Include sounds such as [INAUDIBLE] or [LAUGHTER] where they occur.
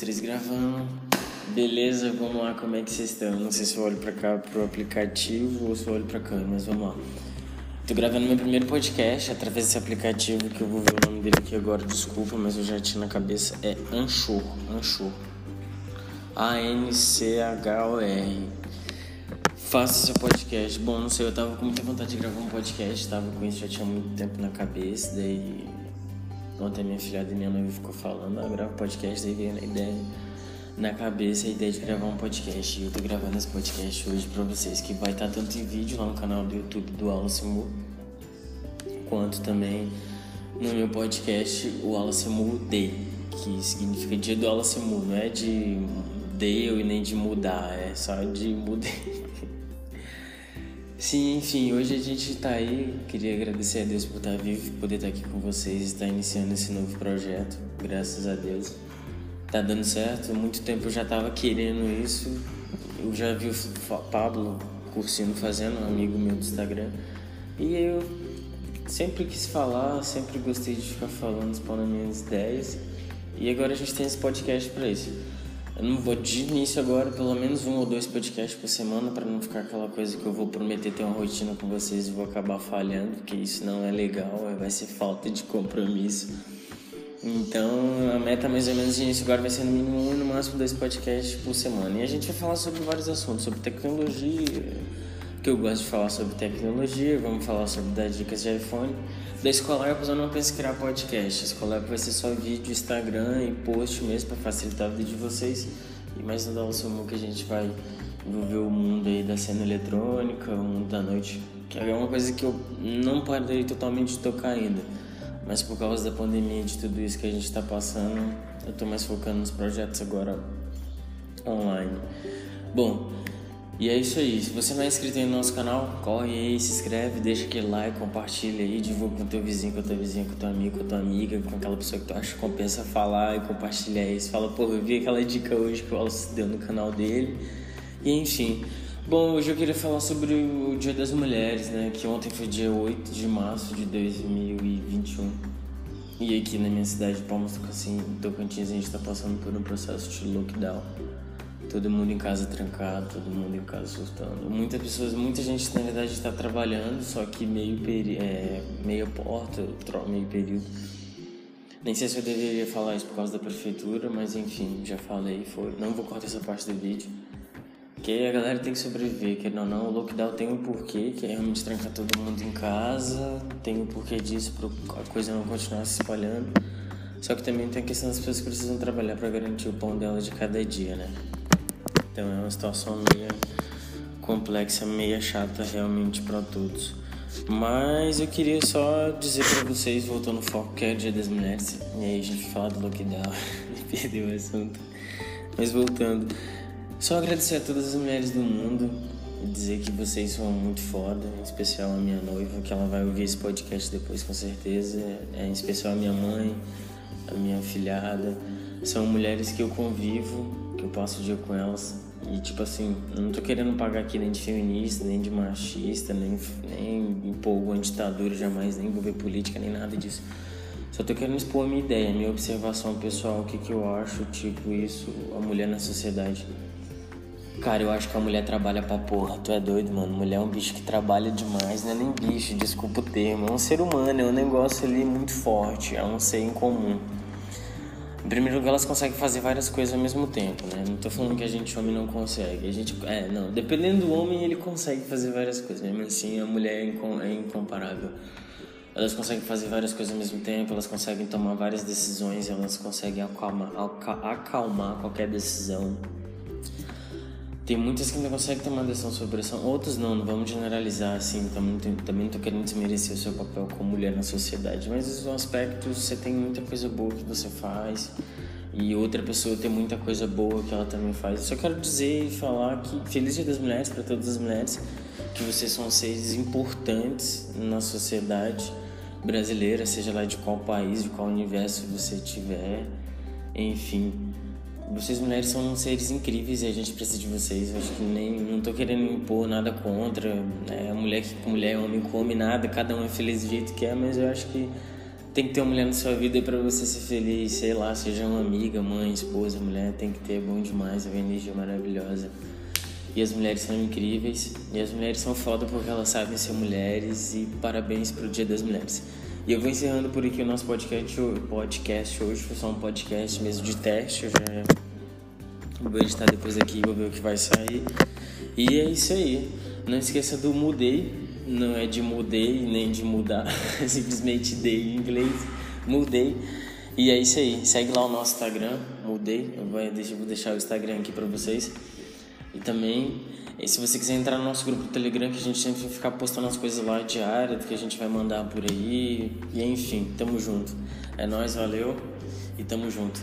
três gravando. Beleza, vamos lá, como é que vocês estão? Não sei se eu olho pra cá pro aplicativo ou se eu olho pra cá, mas vamos lá. Tô gravando meu primeiro podcast através desse aplicativo que eu vou ver o nome dele aqui agora, desculpa, mas eu já tinha na cabeça. É Anchor, Anchor. A-N-C-H-O-R. Faça seu podcast. Bom, não sei, eu tava com muita vontade de gravar um podcast, tava com isso já tinha muito tempo na cabeça, daí ontem minha filhada e minha noiva ficou falando, ah, grava podcast, daí veio a ideia na cabeça a ideia de gravar um podcast. E eu tô gravando esse podcast hoje pra vocês, que vai estar tanto em vídeo lá no canal do YouTube do Wallace Moore, quanto também no meu podcast, o Wallace Moore Day, que significa dia do Wallace Moore, não é de day e nem de mudar, é só de mudei. [LAUGHS] Sim, enfim, hoje a gente tá aí. Queria agradecer a Deus por estar vivo, poder estar aqui com vocês, estar iniciando esse novo projeto, graças a Deus tá dando certo. Muito tempo eu já tava querendo isso. Eu já vi o Pablo Cursino fazendo, um amigo meu do Instagram. E eu sempre quis falar, sempre gostei de ficar falando, expondo minhas ideias. E agora a gente tem esse podcast para isso. Eu não vou de início agora, pelo menos um ou dois podcasts por semana, para não ficar aquela coisa que eu vou prometer ter uma rotina com vocês e vou acabar falhando, porque isso não é legal, vai ser falta de compromisso. Então a meta mais ou menos de início agora vai ser no mínimo um no máximo dois podcasts por semana. E a gente vai falar sobre vários assuntos, sobre tecnologia, que eu gosto de falar sobre tecnologia, vamos falar sobre dar dicas de iPhone. Da Escolarpos eu não penso em criar podcast. A Escolarpos vai ser só vídeo, Instagram e post mesmo para facilitar a vida de vocês. E mais no Dallas Sumo que a gente vai envolver o mundo aí da cena eletrônica, o mundo da noite, que é uma coisa que eu não parei totalmente de tocar ainda mas por causa da pandemia e de tudo isso que a gente está passando, eu estou mais focando nos projetos agora online. Bom, e é isso aí. Se você não é inscrito aí no nosso canal, corre aí, se inscreve, deixa aquele like, compartilha aí, divulga com teu vizinho, com tua vizinha, com teu amigo, com tua amiga, com aquela pessoa que tu acha que compensa falar e compartilhar isso. Fala, pô, eu vi aquela dica hoje que o Wallace deu no canal dele. E enfim. Bom, hoje eu queria falar sobre o Dia das Mulheres, né? Que ontem foi dia 8 de março de 2021. E aqui na minha cidade, Palmas Tocantins, a gente tá passando por um processo de lockdown. Todo mundo em casa trancado, todo mundo em casa surtando. Muitas pessoas, muita gente na verdade está trabalhando, só que meio peri é, meia porta, meio período. Nem sei se eu deveria falar isso por causa da prefeitura, mas enfim, já falei, foi. Não vou cortar essa parte do vídeo. Porque a galera tem que sobreviver, querendo ou não, o lockdown tem um porquê, que é realmente trancar todo mundo em casa, tem um porquê disso para a coisa não continuar se espalhando. Só que também tem a questão das pessoas que precisam trabalhar para garantir o pão dela de cada dia, né? Então é uma situação meio complexa, meio chata realmente para todos. Mas eu queria só dizer para vocês, voltando ao foco, que é o Dia das Mulheres, e aí a gente fala do lockdown [LAUGHS] e perdeu o assunto. Mas voltando. Só agradecer a todas as mulheres do mundo e dizer que vocês são muito foda, em especial a minha noiva, que ela vai ouvir esse podcast depois com certeza, é, em especial a minha mãe, a minha filhada. São mulheres que eu convivo, que eu passo o dia com elas. E tipo assim, eu não tô querendo pagar aqui nem de feminista, nem de machista, nem, nem impor alguma ditadura, jamais, nem envolver política, nem nada disso. Só tô querendo expor a minha ideia, a minha observação pessoal, o que, que eu acho, tipo, isso, a mulher na sociedade. Cara, eu acho que a mulher trabalha pra porra. Tu é doido, mano. Mulher é um bicho que trabalha demais. Não é nem bicho, desculpa o termo. É um ser humano, é um negócio ali muito forte. É um ser incomum. Em primeiro lugar, elas conseguem fazer várias coisas ao mesmo tempo, né? Não tô falando que a gente, homem, não consegue. A gente, é, não. Dependendo do homem, ele consegue fazer várias coisas. Mesmo assim, a mulher é, é incomparável. Elas conseguem fazer várias coisas ao mesmo tempo, elas conseguem tomar várias decisões, elas conseguem acalmar, acalmar qualquer decisão tem muitas que ainda conseguem tomar decisão sobre pressão, outras não, não vamos generalizar assim, também, também não tô querendo desmerecer o seu papel como mulher na sociedade, mas no aspecto você tem muita coisa boa que você faz e outra pessoa tem muita coisa boa que ela também faz. Só quero dizer e falar que feliz dia das mulheres para todas as mulheres, que vocês são seres importantes na sociedade brasileira, seja lá de qual país, de qual universo você tiver, enfim vocês mulheres são seres incríveis e a gente precisa de vocês. Eu acho que nem não tô querendo impor nada contra, né? Mulher que mulher, homem come nada, cada um é feliz do jeito que é, mas eu acho que tem que ter uma mulher na sua vida para você ser feliz, sei lá, seja uma amiga, mãe, esposa, mulher, tem que ter, é bom demais, é uma energia maravilhosa. E as mulheres são incríveis, e as mulheres são foda porque elas sabem ser mulheres, e parabéns pro Dia das Mulheres. E eu vou encerrando por aqui o nosso podcast, podcast hoje, foi só um podcast mesmo de teste, eu já vou editar depois aqui, vou ver o que vai sair. E é isso aí, não esqueça do mudei, não é de mudei nem de mudar, [LAUGHS] simplesmente dei em inglês, mudei. E é isso aí, segue lá o nosso Instagram, mudei, eu vou deixar, o Instagram aqui para vocês. E também, e se você quiser entrar no nosso grupo do Telegram, que a gente sempre vai ficar postando as coisas lá diárias, que a gente vai mandar por aí. E enfim, tamo junto. É nóis, valeu e tamo junto.